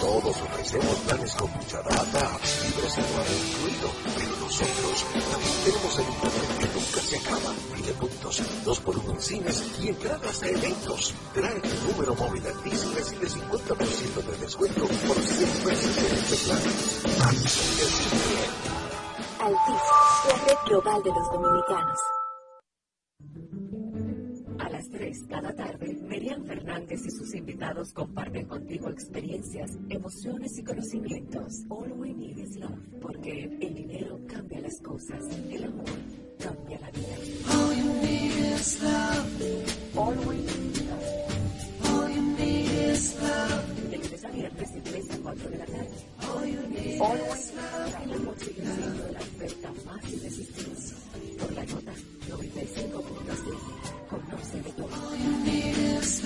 Todos ofrecemos planes con mucha data, libres y incluido, pero nosotros también tenemos el internet que nunca se acaba, y de puntos, dos por uno en cines y entradas de eventos. Trae tu número móvil Altis y recibe 50% de descuento por seis meses de este plan. Altis, la red global de los dominicanos. 3 cada tarde, Merian Fernández y sus invitados comparten contigo experiencias, emociones y conocimientos. All we need is love, porque el dinero cambia las cosas, el amor cambia la vida. All you need is love. All we need is love. All you need is love. De lunes a viernes, de 3 a 4 de la tarde. Amor sigue siendo la oferta más irresistible. Por la nota 95.6. Conoce de todo. All you need is.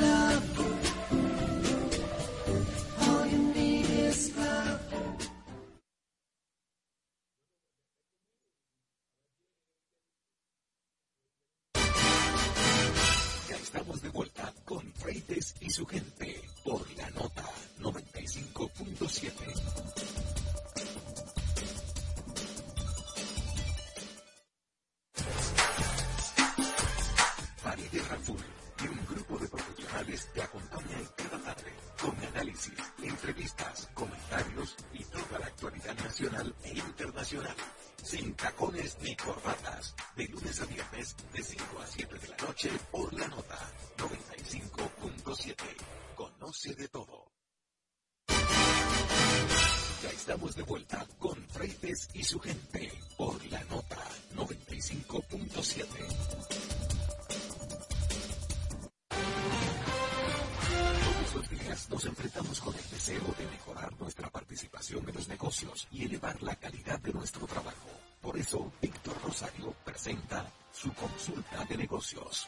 Ya estamos de vuelta con Freites y su gente Por eso, Víctor Rosario presenta su consulta de negocios.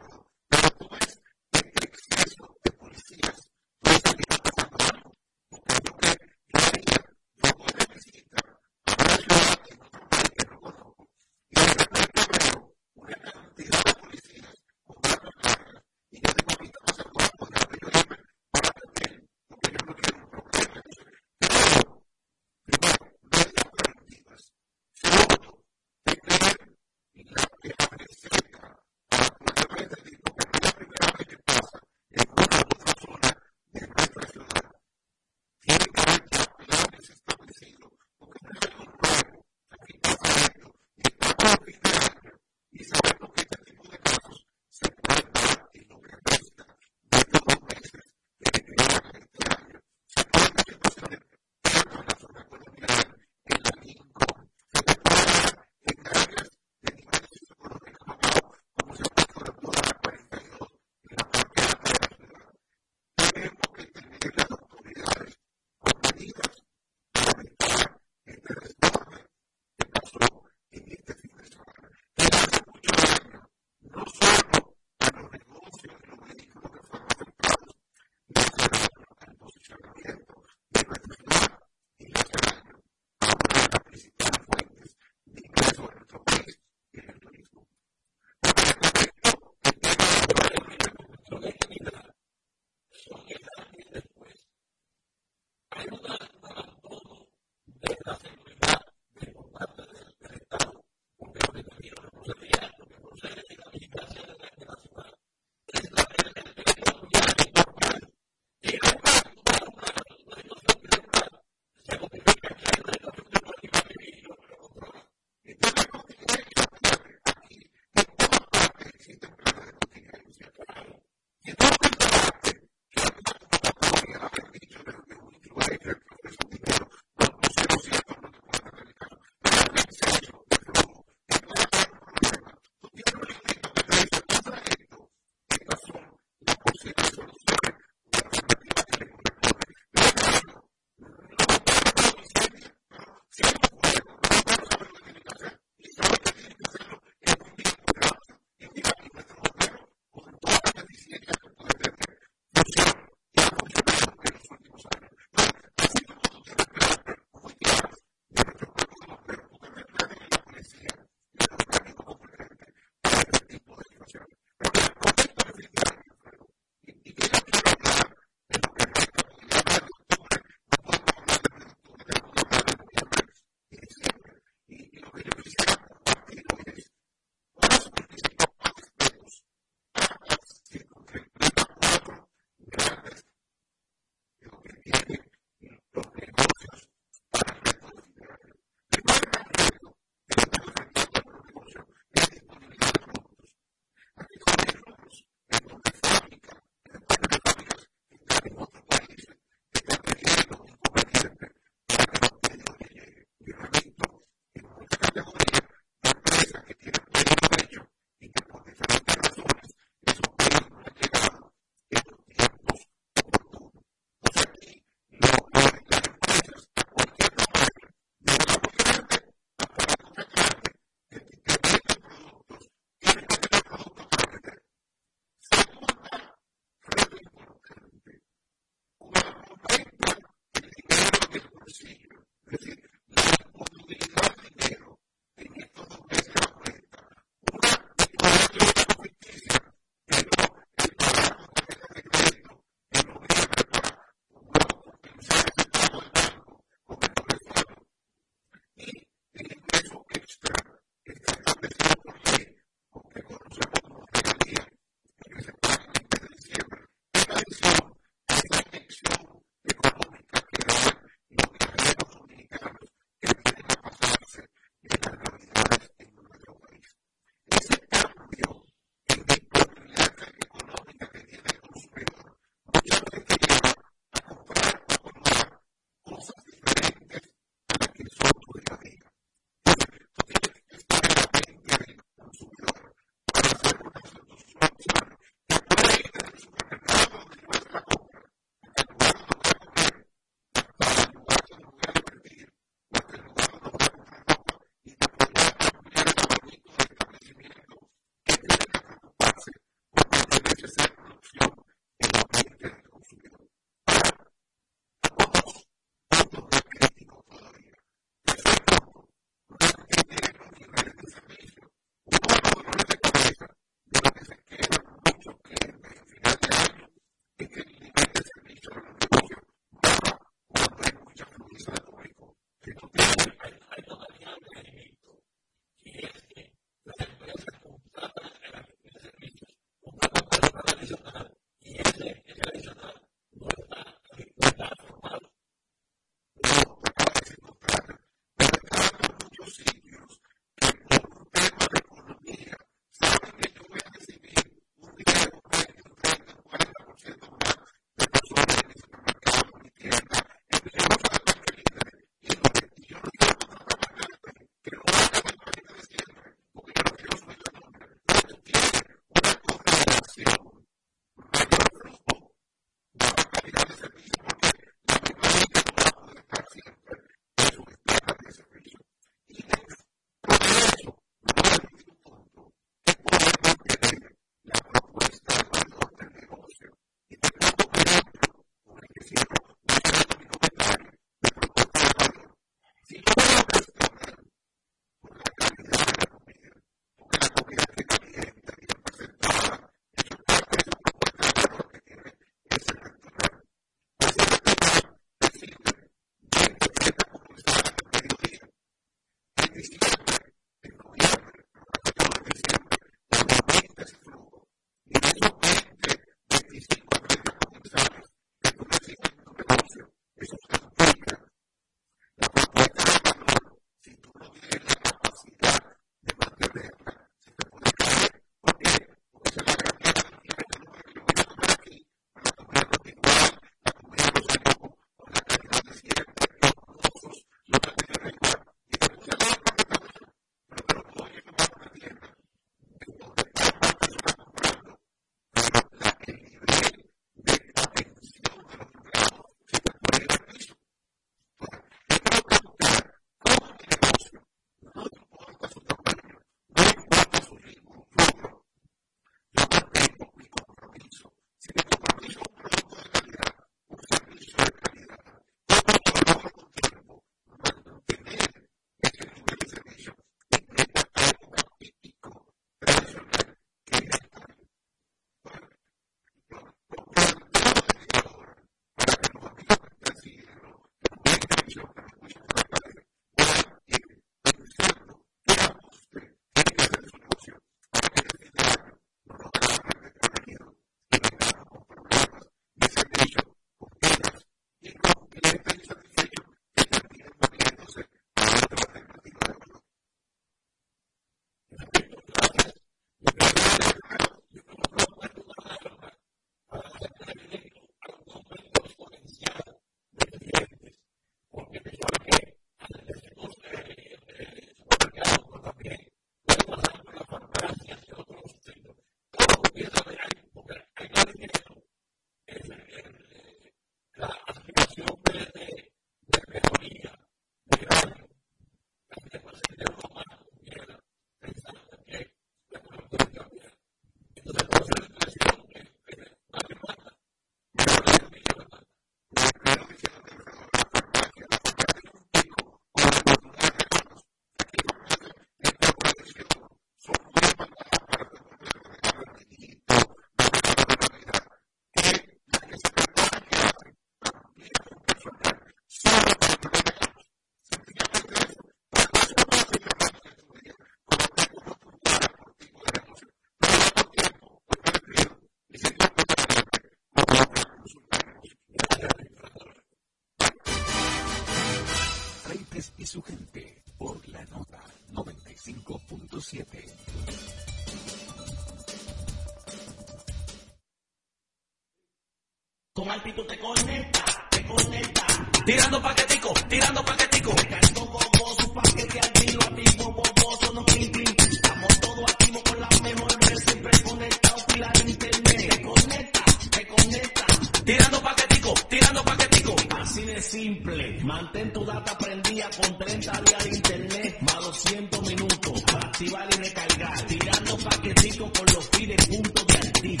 Tú te conecta, te conecta. Tirando paquetico, tirando paquetico. Recargo boboso, paquete activo, activo, boboso, no clink, clink. Estamos todos activos con la mejor red, siempre conectados, pila de internet. Te conecta, te conecta. Tirando paquetico, tirando paquetico. Así de simple, mantén tu data prendida con 30 días de internet, más 200 minutos. Para activar y recargar, tirando paquetico con los pide puntos de red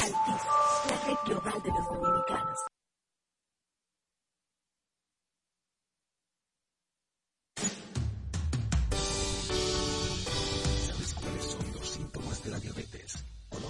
global de los dominicanos.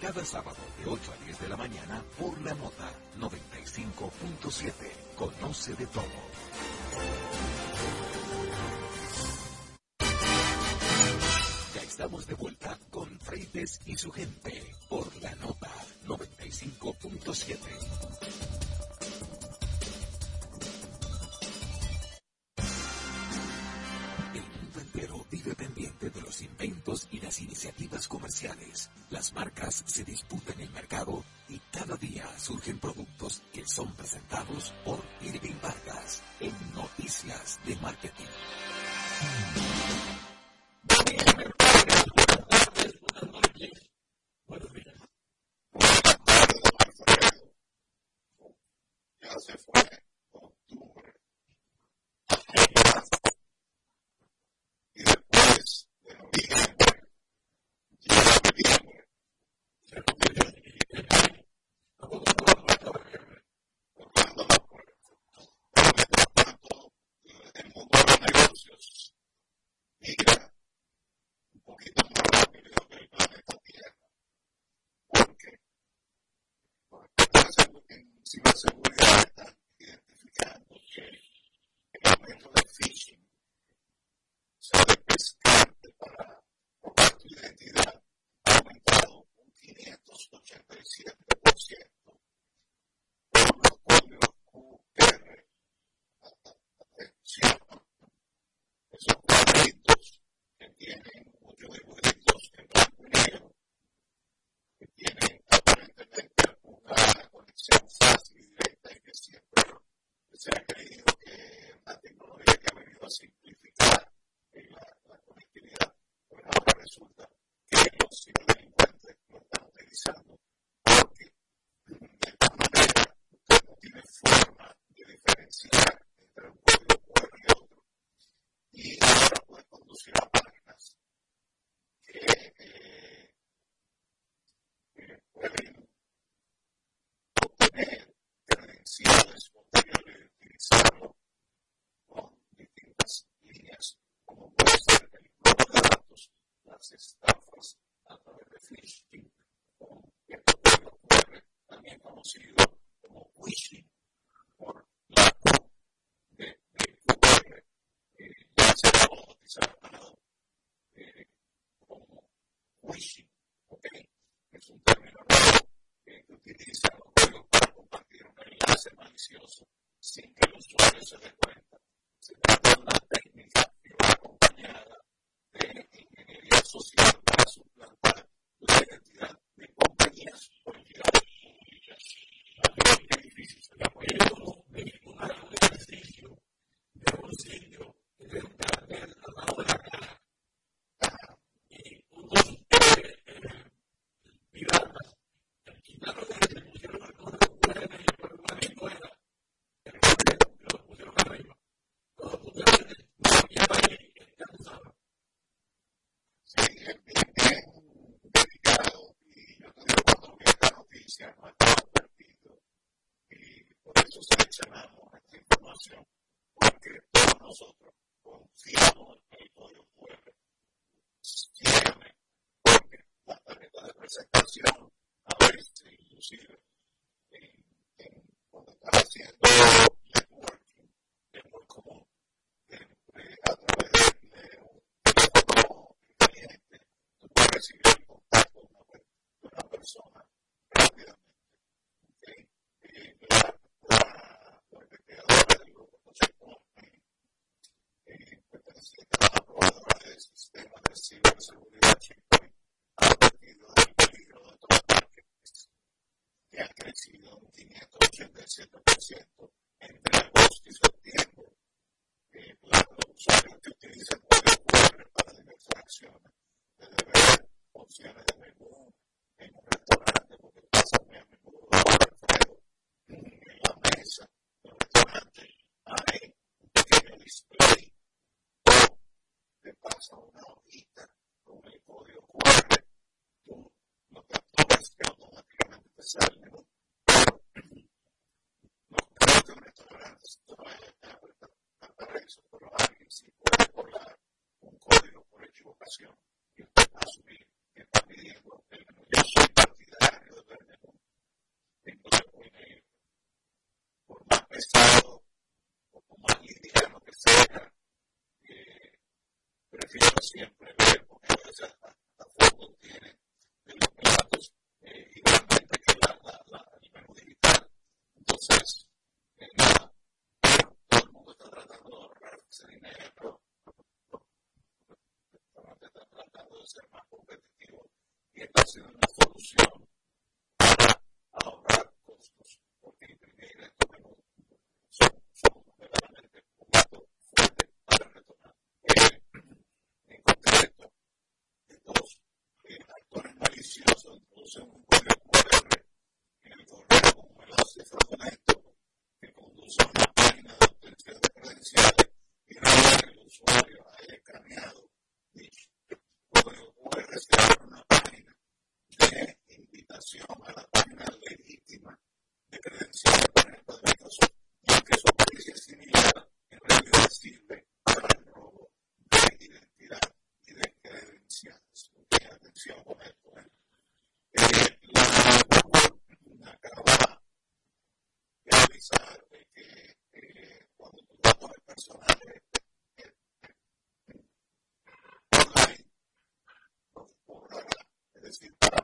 cada sábado de 8 a 10 de la mañana por la nota 95.7. Conoce de todo. Ya estamos de vuelta con Freites y su gente por la nota 95.7. inventos y las iniciativas comerciales. Marcas se disputan fuerza por los vehículos eléctricos para no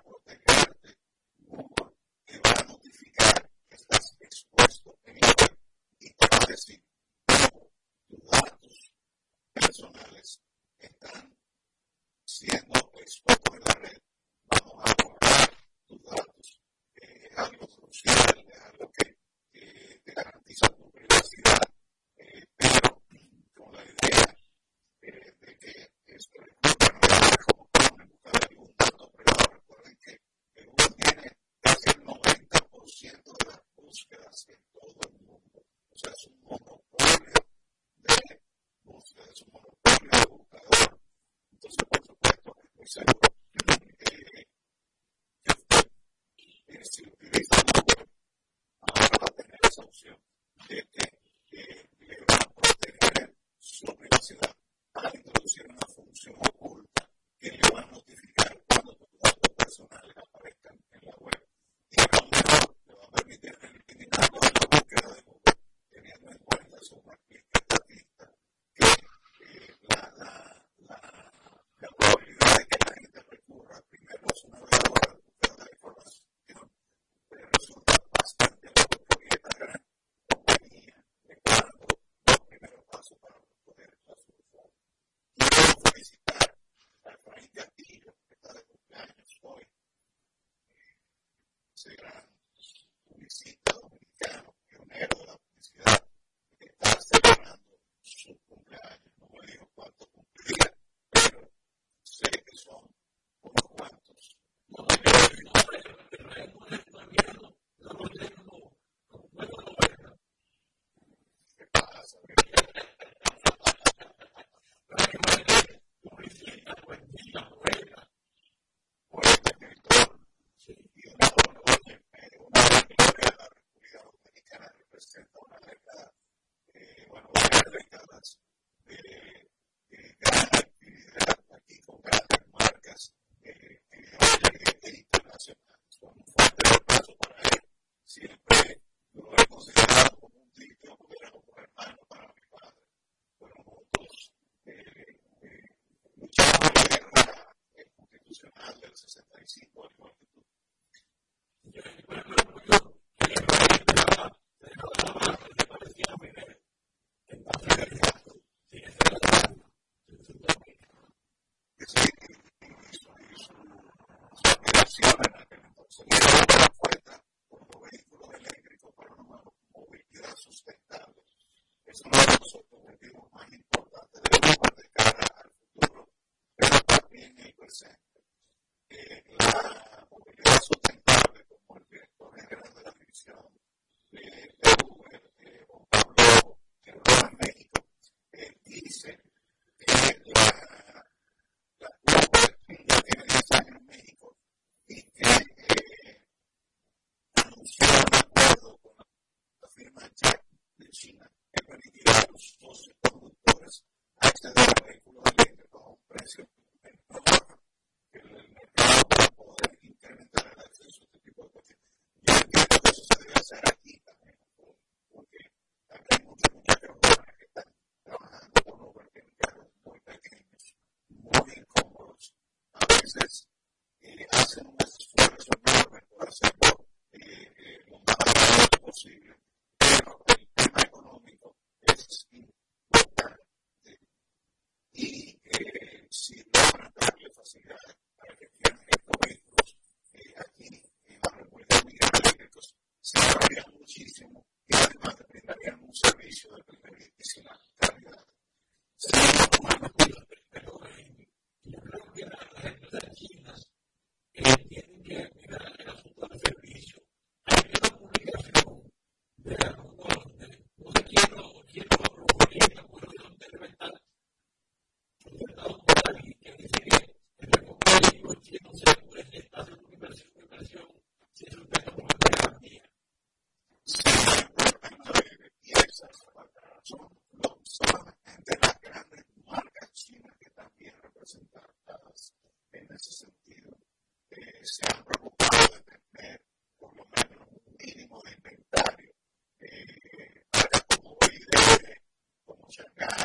culture.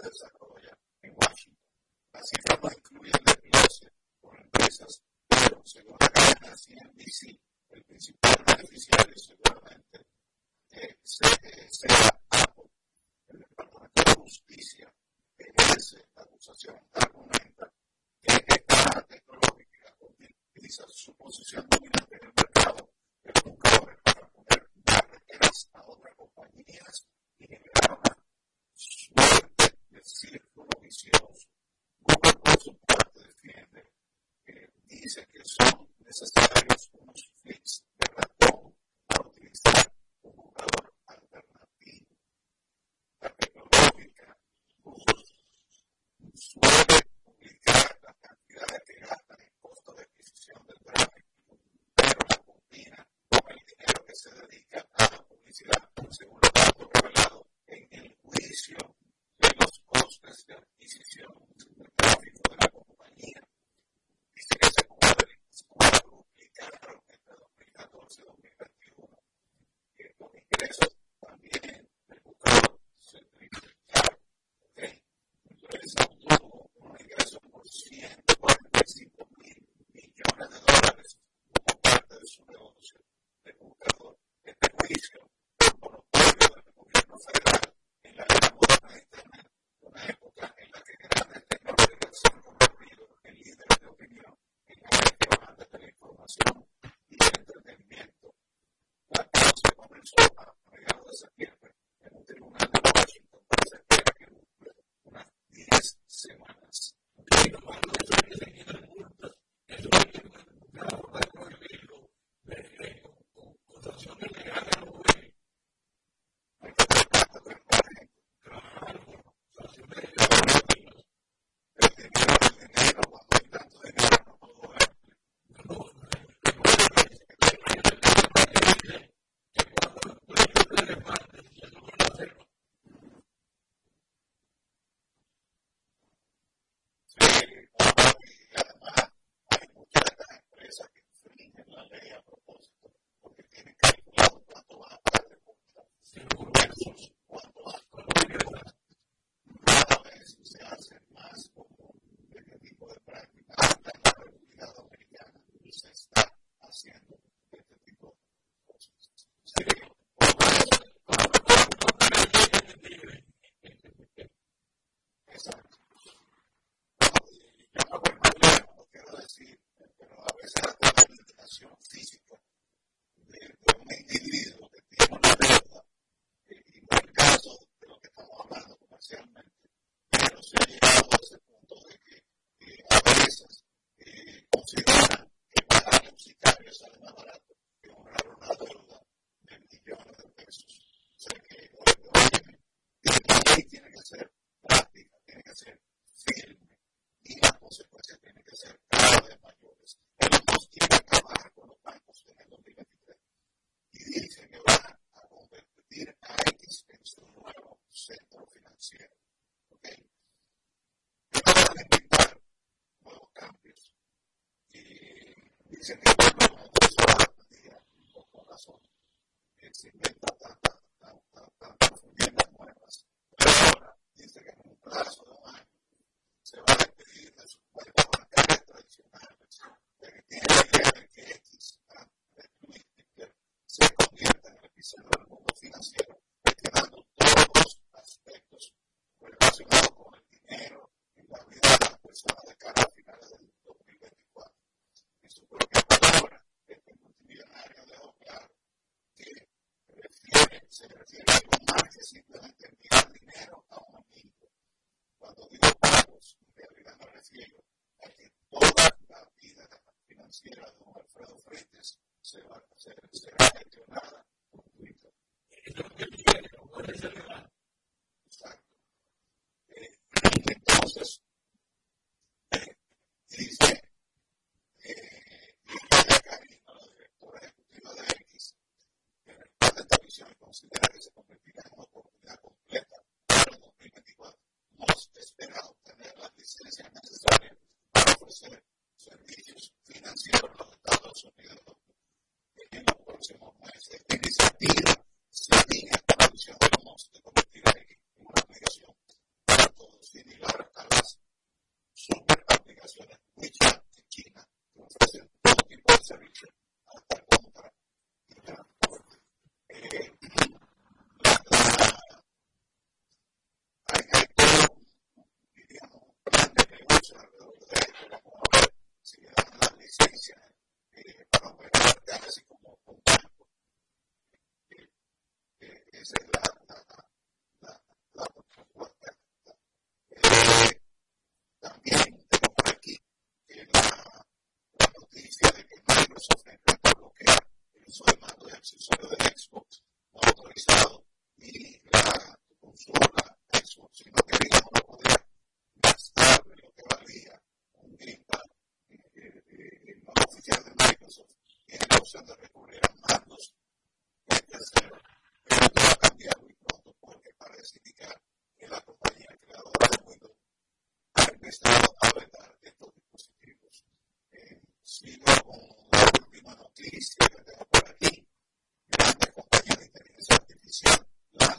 se desarrolla en Washington. Las cifras no incluyen desglose por empresas, pero según la cadena CNBC, el principal beneficiario seguramente eh, se, eh, será Apple. El Departamento de Justicia ejerce la acusación, argumenta que esta tecnológica utiliza su posición dominante en el mercado, pero nunca para poner barreras a otras compañías y generar una el círculo vicioso. Google, por su parte, defiende, eh, dice que son necesarios unos flips de ratón para utilizar un jugador alternativo. La tecnológica suele publicar las cantidades que gastan en costo de adquisición del tráfico, pero la combina con el dinero que se dedica a la publicidad, según relationship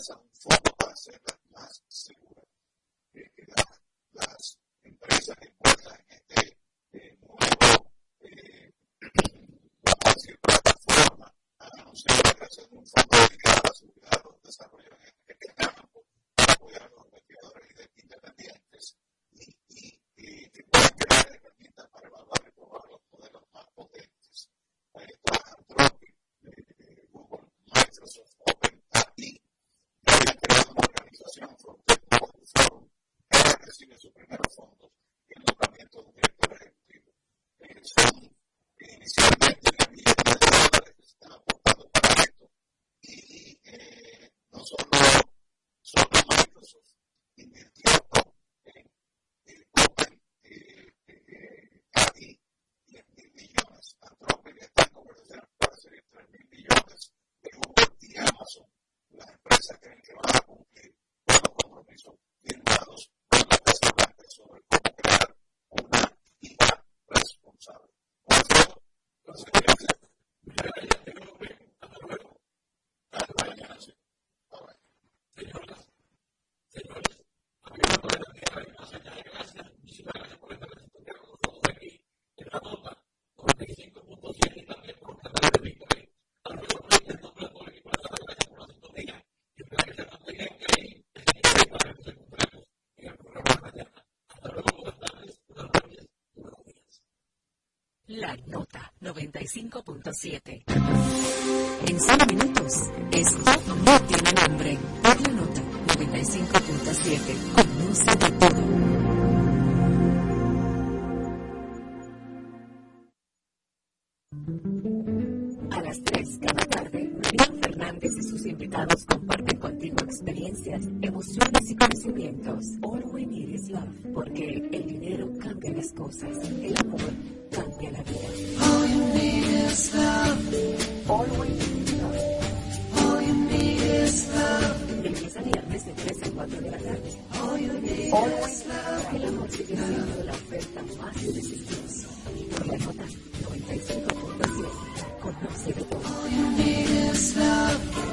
answer. Four La Nota 95.7. En solo minutos, esto no tiene nombre. La Nota 95.7. Conoce de todo. Experiencias, emociones y conocimientos. All we need is love, porque el dinero cambia las cosas, el amor cambia la vida. All you need is love. All we need is love. All you need is love. Empieza viernes de 3 a 4 de la tarde. All you need All is love. El amor sigue siendo la oferta más irresistible. Por la nota 95.7. All you need is love.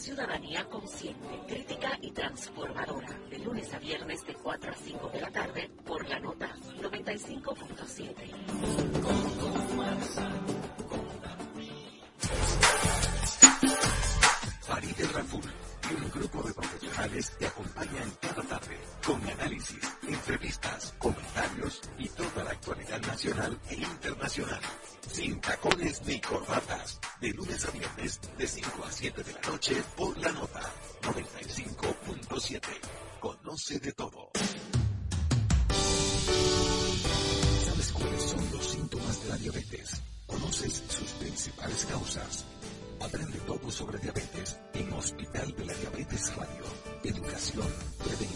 ciudadanía consciente, crítica y transformadora. De lunes a viernes de 4 a 5 de la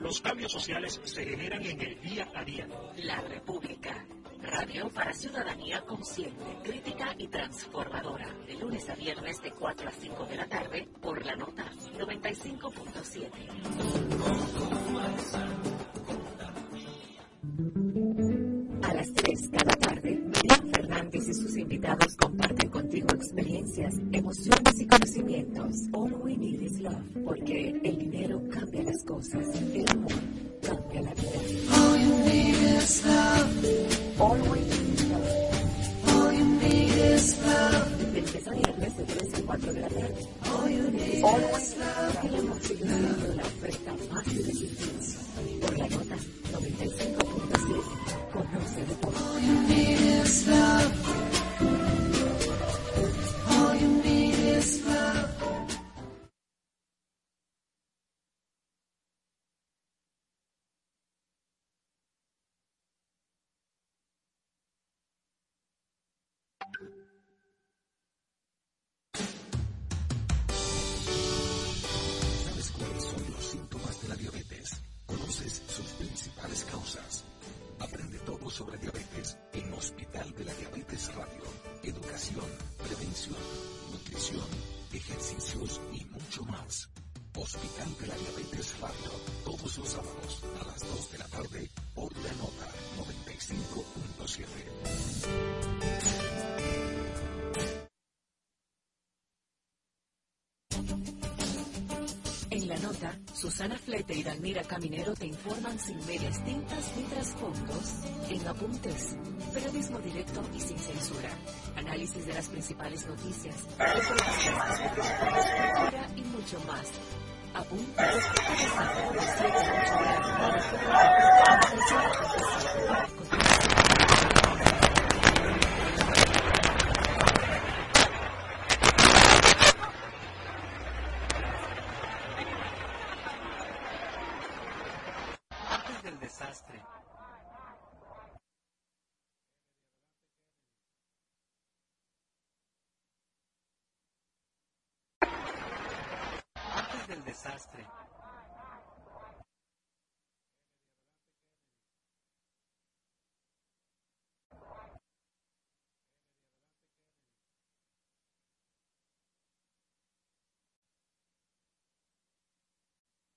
Los cambios sociales se generan en el día a día. La República. Radio para ciudadanía consciente, crítica y transformadora. De lunes a viernes de 4 a 5 de la tarde por la nota 95.7. A las 3 cada tarde, Fernández y sus invitados comparten contigo experiencias, emociones y conocimientos. All we need is love, porque el dinero cambia las cosas, el amor cambia la vida. All you need is love. All we need is love. All you need is love. All you need is love. Susana Flete y Dalmira Caminero te informan sin medias tintas ni trasfondos, en apuntes, periodismo directo y sin censura, análisis de las principales noticias, y mucho más. Apuntes,